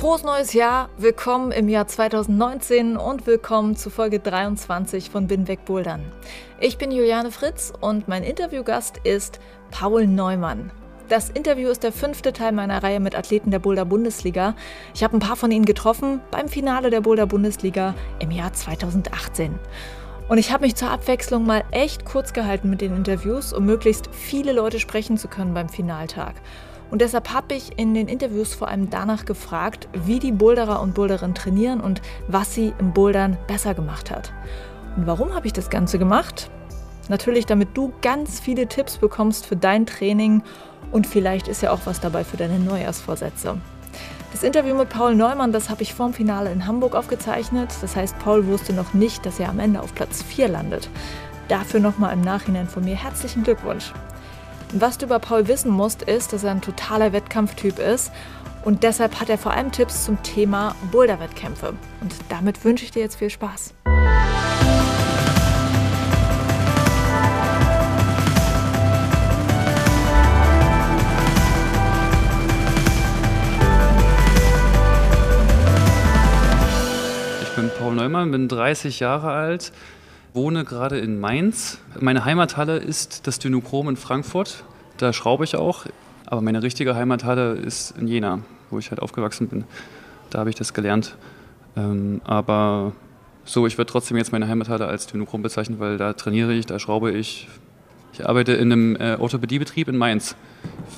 Frohes neues Jahr, willkommen im Jahr 2019 und willkommen zu Folge 23 von Bin weg Bouldern. Ich bin Juliane Fritz und mein Interviewgast ist Paul Neumann. Das Interview ist der fünfte Teil meiner Reihe mit Athleten der Boulder Bundesliga. Ich habe ein paar von ihnen getroffen beim Finale der Boulder Bundesliga im Jahr 2018. Und ich habe mich zur Abwechslung mal echt kurz gehalten mit den Interviews, um möglichst viele Leute sprechen zu können beim Finaltag. Und deshalb habe ich in den Interviews vor allem danach gefragt, wie die Boulderer und Boulderinnen trainieren und was sie im Bouldern besser gemacht hat. Und warum habe ich das Ganze gemacht? Natürlich, damit du ganz viele Tipps bekommst für dein Training und vielleicht ist ja auch was dabei für deine Neujahrsvorsätze. Das Interview mit Paul Neumann, das habe ich vorm Finale in Hamburg aufgezeichnet. Das heißt, Paul wusste noch nicht, dass er am Ende auf Platz 4 landet. Dafür nochmal im Nachhinein von mir herzlichen Glückwunsch. Was du über Paul wissen musst, ist, dass er ein totaler Wettkampftyp ist und deshalb hat er vor allem Tipps zum Thema Boulderwettkämpfe. Und damit wünsche ich dir jetzt viel Spaß. Ich bin Paul Neumann, bin 30 Jahre alt, wohne gerade in Mainz. Meine Heimathalle ist das Dynochrom in Frankfurt. Da schraube ich auch. Aber meine richtige Heimathalle ist in Jena, wo ich halt aufgewachsen bin. Da habe ich das gelernt. Ähm, aber so, ich würde trotzdem jetzt meine Heimathalle als Dynochrom bezeichnen, weil da trainiere ich, da schraube ich. Ich arbeite in einem äh, Orthopädiebetrieb in Mainz.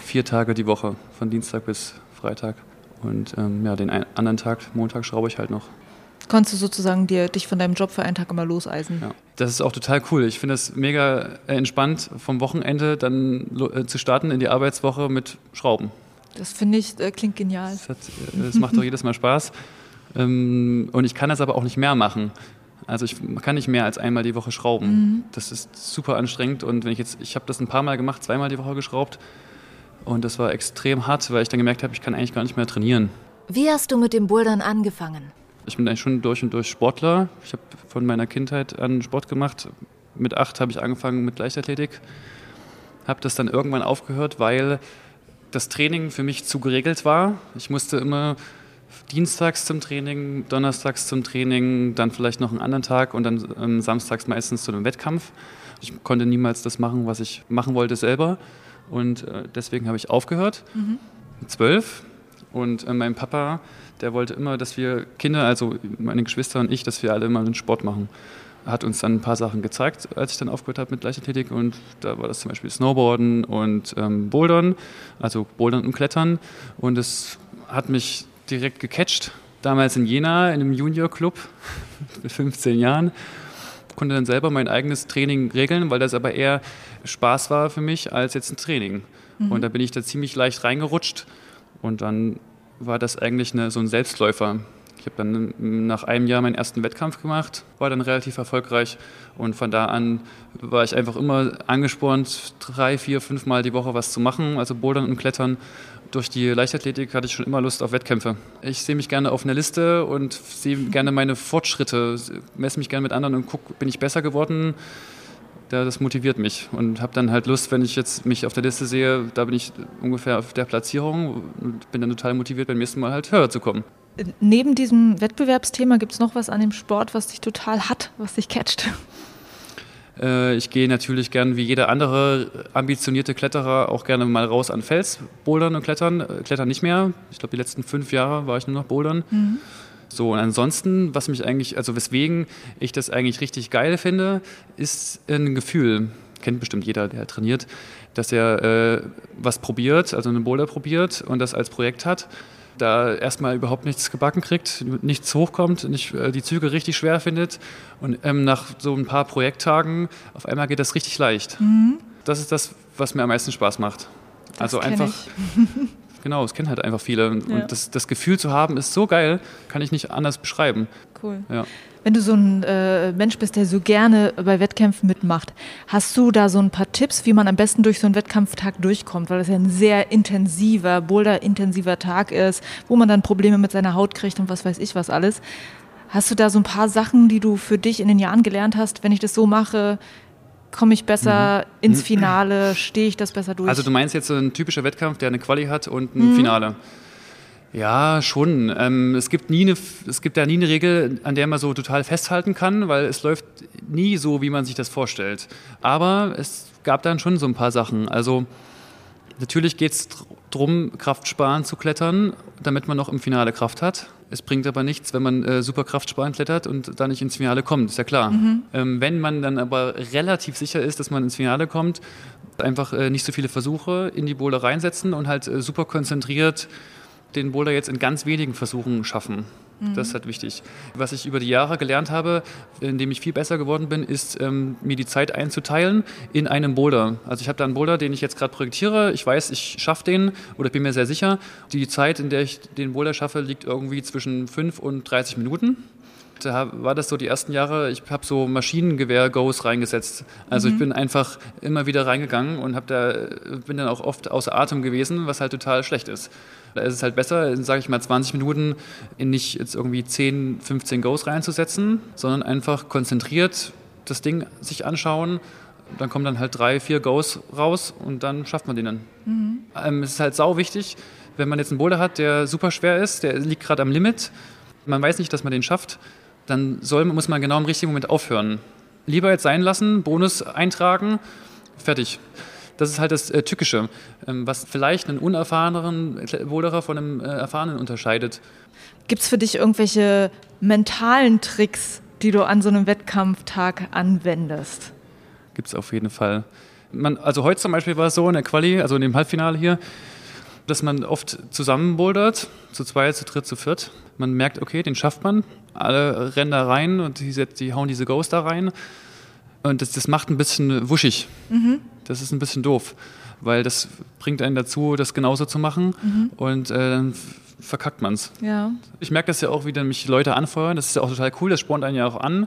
Vier Tage die Woche, von Dienstag bis Freitag. Und ähm, ja, den anderen Tag, Montag, schraube ich halt noch. Konntest du sozusagen dir, dich von deinem Job für einen Tag immer loseisen? Ja, das ist auch total cool. Ich finde es mega äh, entspannt, vom Wochenende dann äh, zu starten in die Arbeitswoche mit Schrauben. Das finde ich, äh, klingt genial. Das, hat, äh, das macht doch jedes Mal Spaß. Ähm, und ich kann das aber auch nicht mehr machen. Also ich kann nicht mehr als einmal die Woche schrauben. Mhm. Das ist super anstrengend und wenn ich jetzt, ich habe das ein paar Mal gemacht, zweimal die Woche geschraubt und das war extrem hart, weil ich dann gemerkt habe, ich kann eigentlich gar nicht mehr trainieren. Wie hast du mit dem Bouldern angefangen? Ich bin eigentlich schon durch und durch Sportler. Ich habe von meiner Kindheit an Sport gemacht. Mit acht habe ich angefangen mit Leichtathletik. Habe das dann irgendwann aufgehört, weil das Training für mich zu geregelt war. Ich musste immer dienstags zum Training, donnerstags zum Training, dann vielleicht noch einen anderen Tag und dann ähm, samstags meistens zu einem Wettkampf. Ich konnte niemals das machen, was ich machen wollte selber. Und äh, deswegen habe ich aufgehört. Mhm. Zwölf. Und äh, mein Papa der wollte immer, dass wir Kinder, also meine Geschwister und ich, dass wir alle immer einen Sport machen. Er hat uns dann ein paar Sachen gezeigt, als ich dann aufgehört habe mit Leichtathletik und da war das zum Beispiel Snowboarden und ähm, Bouldern, also Bouldern und Klettern und es hat mich direkt gecatcht. Damals in Jena in einem Junior-Club mit 15 Jahren konnte dann selber mein eigenes Training regeln, weil das aber eher Spaß war für mich als jetzt ein Training. Mhm. Und da bin ich da ziemlich leicht reingerutscht und dann war das eigentlich eine, so ein Selbstläufer. Ich habe dann nach einem Jahr meinen ersten Wettkampf gemacht, war dann relativ erfolgreich und von da an war ich einfach immer angespornt, drei, vier, fünf Mal die Woche was zu machen, also Bouldern und Klettern. Durch die Leichtathletik hatte ich schon immer Lust auf Wettkämpfe. Ich sehe mich gerne auf einer Liste und sehe gerne meine Fortschritte, messe mich gerne mit anderen und gucke, bin ich besser geworden, das motiviert mich und habe dann halt Lust, wenn ich jetzt mich auf der Liste sehe, da bin ich ungefähr auf der Platzierung und bin dann total motiviert, beim nächsten Mal halt höher zu kommen. Neben diesem Wettbewerbsthema gibt es noch was an dem Sport, was dich total hat, was dich catcht? Äh, ich gehe natürlich gern wie jeder andere ambitionierte Kletterer auch gerne mal raus an Fels, bouldern und klettern. Äh, klettern nicht mehr. Ich glaube, die letzten fünf Jahre war ich nur noch bouldern. Mhm. So, und ansonsten, was mich eigentlich, also weswegen ich das eigentlich richtig geil finde, ist ein Gefühl, kennt bestimmt jeder, der trainiert, dass er äh, was probiert, also einen Boulder probiert und das als Projekt hat da erstmal überhaupt nichts gebacken kriegt, nichts hochkommt, nicht, äh, die Züge richtig schwer findet und ähm, nach so ein paar Projekttagen auf einmal geht das richtig leicht. Mhm. Das ist das, was mir am meisten Spaß macht. Das also einfach Genau, es kennen halt einfach viele. Und ja. das, das Gefühl zu haben, ist so geil, kann ich nicht anders beschreiben. Cool. Ja. Wenn du so ein äh, Mensch bist, der so gerne bei Wettkämpfen mitmacht, hast du da so ein paar Tipps, wie man am besten durch so einen Wettkampftag durchkommt? Weil das ja ein sehr intensiver, boulder-intensiver Tag ist, wo man dann Probleme mit seiner Haut kriegt und was weiß ich was alles. Hast du da so ein paar Sachen, die du für dich in den Jahren gelernt hast, wenn ich das so mache, komme ich besser mhm. ins Finale, stehe ich das besser durch? Also du meinst jetzt so ein typischer Wettkampf, der eine Quali hat und ein mhm. Finale? Ja, schon. Ähm, es, gibt nie eine, es gibt ja nie eine Regel, an der man so total festhalten kann, weil es läuft nie so, wie man sich das vorstellt. Aber es gab dann schon so ein paar Sachen. Also natürlich geht es darum, Kraftsparen zu klettern, damit man noch im Finale Kraft hat. Es bringt aber nichts, wenn man äh, super Kraftsparen klettert und da nicht ins Finale kommt, ist ja klar. Mhm. Ähm, wenn man dann aber relativ sicher ist, dass man ins Finale kommt, einfach äh, nicht so viele Versuche in die Boulder reinsetzen und halt äh, super konzentriert den Boulder jetzt in ganz wenigen Versuchen schaffen. Mhm. Das ist halt wichtig. Was ich über die Jahre gelernt habe, indem ich viel besser geworden bin, ist, ähm, mir die Zeit einzuteilen in einem Boulder. Also ich habe da einen Boulder, den ich jetzt gerade projektiere. Ich weiß, ich schaffe den oder bin mir sehr sicher. Die Zeit, in der ich den Boulder schaffe, liegt irgendwie zwischen 5 und 30 Minuten da war das so die ersten Jahre, ich habe so Maschinengewehr-Goes reingesetzt. Also mhm. ich bin einfach immer wieder reingegangen und hab da, bin dann auch oft außer Atem gewesen, was halt total schlecht ist. Da ist es halt besser, sage ich mal, 20 Minuten in nicht jetzt irgendwie 10, 15 Goes reinzusetzen, sondern einfach konzentriert das Ding sich anschauen. Dann kommen dann halt drei, vier Goes raus und dann schafft man den dann. Mhm. Ähm, es ist halt sau wichtig, wenn man jetzt einen Boulder hat, der super schwer ist, der liegt gerade am Limit, man weiß nicht, dass man den schafft, dann soll, muss man genau im richtigen Moment aufhören. Lieber jetzt sein lassen, Bonus eintragen, fertig. Das ist halt das äh, Tückische, ähm, was vielleicht einen unerfahreneren Boulderer von einem äh, erfahrenen unterscheidet. Gibt es für dich irgendwelche mentalen Tricks, die du an so einem Wettkampftag anwendest? Gibt es auf jeden Fall. Man, also heute zum Beispiel war es so in der Quali, also in dem Halbfinale hier, dass man oft zusammen bouldert, zu zweit, zu dritt, zu viert. Man merkt, okay, den schafft man. Alle rennen da rein und die, die hauen diese Ghost da rein. Und das, das macht ein bisschen wuschig. Mhm. Das ist ein bisschen doof, weil das bringt einen dazu, das genauso zu machen. Mhm. Und äh, dann verkackt man es. Ja. Ich merke das ja auch, wie dann mich Leute anfeuern. Das ist ja auch total cool, das spornt einen ja auch an.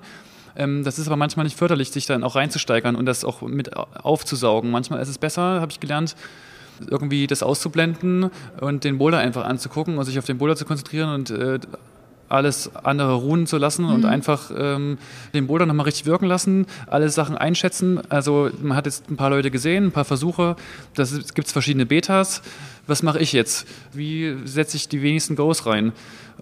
Ähm, das ist aber manchmal nicht förderlich, sich dann auch reinzusteigern und das auch mit aufzusaugen. Manchmal ist es besser, habe ich gelernt, irgendwie das auszublenden und den Boulder einfach anzugucken und sich auf den Boulder zu konzentrieren und äh, alles andere ruhen zu lassen mhm. und einfach ähm, den Boulder nochmal richtig wirken lassen, alle Sachen einschätzen. Also man hat jetzt ein paar Leute gesehen, ein paar Versuche, da gibt es verschiedene Betas. Was mache ich jetzt? Wie setze ich die wenigsten Goes rein?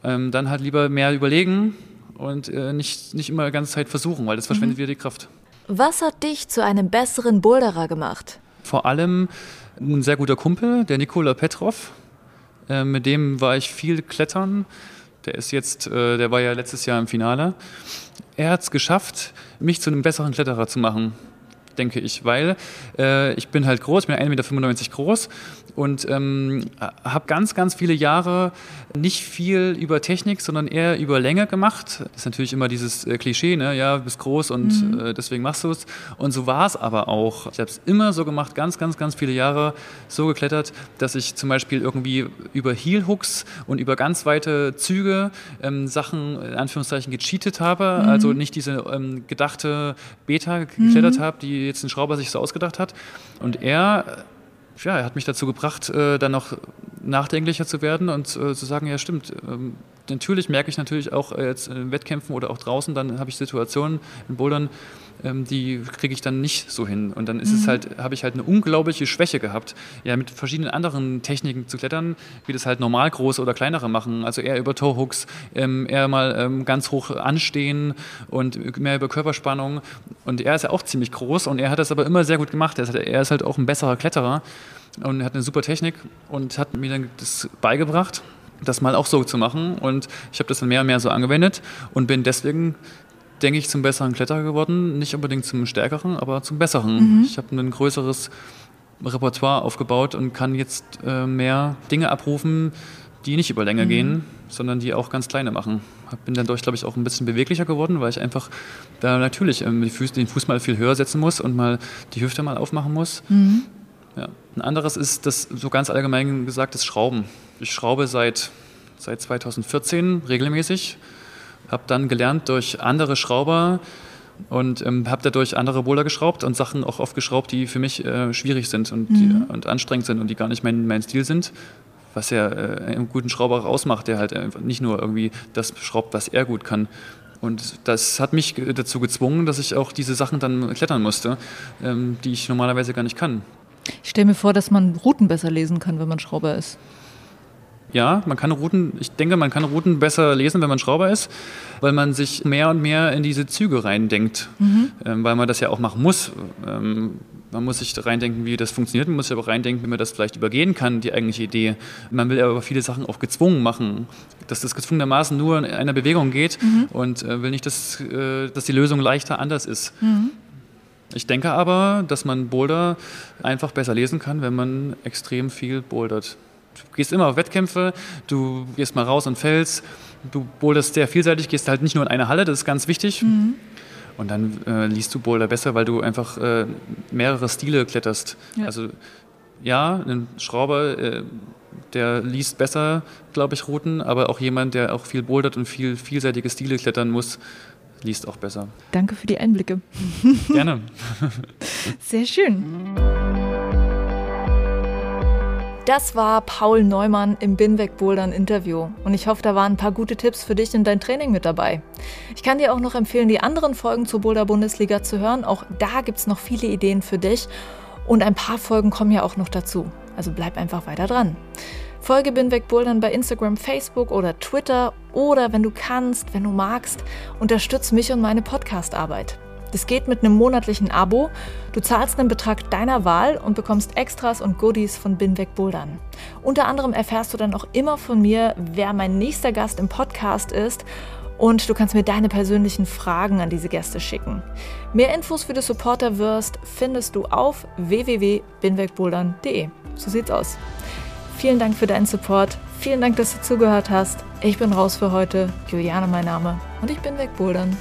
Ähm, dann halt lieber mehr überlegen und äh, nicht, nicht immer die ganze Zeit versuchen, weil das verschwendet mhm. wieder die Kraft. Was hat dich zu einem besseren Boulderer gemacht? Vor allem ein sehr guter Kumpel, der Nikola Petrov. Äh, mit dem war ich viel klettern. Der ist jetzt, äh, der war ja letztes Jahr im Finale. Er hat es geschafft, mich zu einem besseren Kletterer zu machen denke ich, weil äh, ich bin halt groß, ich bin 1,95 Meter groß und ähm, habe ganz, ganz viele Jahre nicht viel über Technik, sondern eher über Länge gemacht. Das ist natürlich immer dieses äh, Klischee, ne? ja, du bist groß und mhm. äh, deswegen machst du es. Und so war es aber auch. Ich habe es immer so gemacht, ganz, ganz, ganz viele Jahre so geklettert, dass ich zum Beispiel irgendwie über Heel-Hooks und über ganz weite Züge ähm, Sachen in Anführungszeichen gecheatet habe, mhm. also nicht diese ähm, gedachte Beta geklettert mhm. habe, die jetzt ein Schrauber sich so ausgedacht hat. Und er, ja, er hat mich dazu gebracht, äh, dann noch nachdenklicher zu werden und äh, zu sagen, ja stimmt, ähm, natürlich merke ich natürlich auch äh, jetzt in Wettkämpfen oder auch draußen, dann habe ich Situationen in Bouldern, ähm, die kriege ich dann nicht so hin. Und dann ist mhm. es halt, habe ich halt eine unglaubliche Schwäche gehabt, ja, mit verschiedenen anderen Techniken zu klettern, wie das halt normal große oder kleinere machen. Also eher über Toehooks, ähm, eher mal ganz hoch anstehen und mehr über Körperspannung. Und er ist ja auch ziemlich groß und er hat das aber immer sehr gut gemacht. Er ist halt, er ist halt auch ein besserer Kletterer und er hat eine super Technik und hat mir dann das beigebracht das mal auch so zu machen. Und ich habe das dann mehr und mehr so angewendet und bin deswegen denke ich, zum besseren Kletterer geworden. Nicht unbedingt zum stärkeren, aber zum besseren. Mhm. Ich habe ein größeres Repertoire aufgebaut und kann jetzt äh, mehr Dinge abrufen, die nicht über Länge mhm. gehen, sondern die auch ganz kleine machen. Bin dann dadurch, glaube ich, auch ein bisschen beweglicher geworden, weil ich einfach da natürlich ähm, den Fuß mal viel höher setzen muss und mal die Hüfte mal aufmachen muss. Mhm. Ja. Ein anderes ist das so ganz allgemein gesagt das Schrauben. Ich schraube seit, seit 2014 regelmäßig, habe dann gelernt durch andere Schrauber und ähm, habe dadurch andere Boulder geschraubt und Sachen auch oft geschraubt, die für mich äh, schwierig sind und, mhm. die, und anstrengend sind und die gar nicht mein, mein Stil sind was ja äh, einen guten Schrauber auch ausmacht, der halt einfach nicht nur irgendwie das schraubt, was er gut kann. Und das hat mich dazu gezwungen, dass ich auch diese Sachen dann klettern musste, ähm, die ich normalerweise gar nicht kann. Ich stelle mir vor, dass man Routen besser lesen kann, wenn man Schrauber ist. Ja, man kann Routen, ich denke, man kann Routen besser lesen, wenn man Schrauber ist, weil man sich mehr und mehr in diese Züge reindenkt, mhm. ähm, weil man das ja auch machen muss. Ähm, man muss sich reindenken, wie das funktioniert, man muss sich aber reindenken, wie man das vielleicht übergehen kann, die eigentliche Idee. Man will aber viele Sachen auch gezwungen machen, dass das gezwungenermaßen nur in einer Bewegung geht mhm. und äh, will nicht, dass, äh, dass die Lösung leichter anders ist. Mhm. Ich denke aber, dass man Boulder einfach besser lesen kann, wenn man extrem viel bouldert. Du gehst immer auf Wettkämpfe, du gehst mal raus und fällst, du boulderst sehr vielseitig, gehst halt nicht nur in eine Halle, das ist ganz wichtig. Mhm. Und dann äh, liest du Boulder besser, weil du einfach äh, mehrere Stile kletterst. Ja. Also ja, ein Schrauber, äh, der liest besser, glaube ich, Routen, aber auch jemand, der auch viel bouldert und viel vielseitige Stile klettern muss, liest auch besser. Danke für die Einblicke. Gerne. Sehr schön. Das war Paul Neumann im Binweg Bouldern Interview und ich hoffe, da waren ein paar gute Tipps für dich in dein Training mit dabei. Ich kann dir auch noch empfehlen, die anderen Folgen zur Boulder Bundesliga zu hören. Auch da gibt es noch viele Ideen für dich und ein paar Folgen kommen ja auch noch dazu. Also bleib einfach weiter dran. Folge Binweg Bouldern bei Instagram, Facebook oder Twitter oder wenn du kannst, wenn du magst, unterstütz mich und meine Podcastarbeit. Das geht mit einem monatlichen Abo. Du zahlst einen Betrag deiner Wahl und bekommst Extras und Goodies von Binweg Bouldern. Unter anderem erfährst du dann auch immer von mir, wer mein nächster Gast im Podcast ist und du kannst mir deine persönlichen Fragen an diese Gäste schicken. Mehr Infos für die Supporter wirst findest du auf www.binwegbouldern.de. So sieht's aus. Vielen Dank für deinen Support. Vielen Dank, dass du zugehört hast. Ich bin raus für heute. Juliane mein Name und ich bin wegbouldern.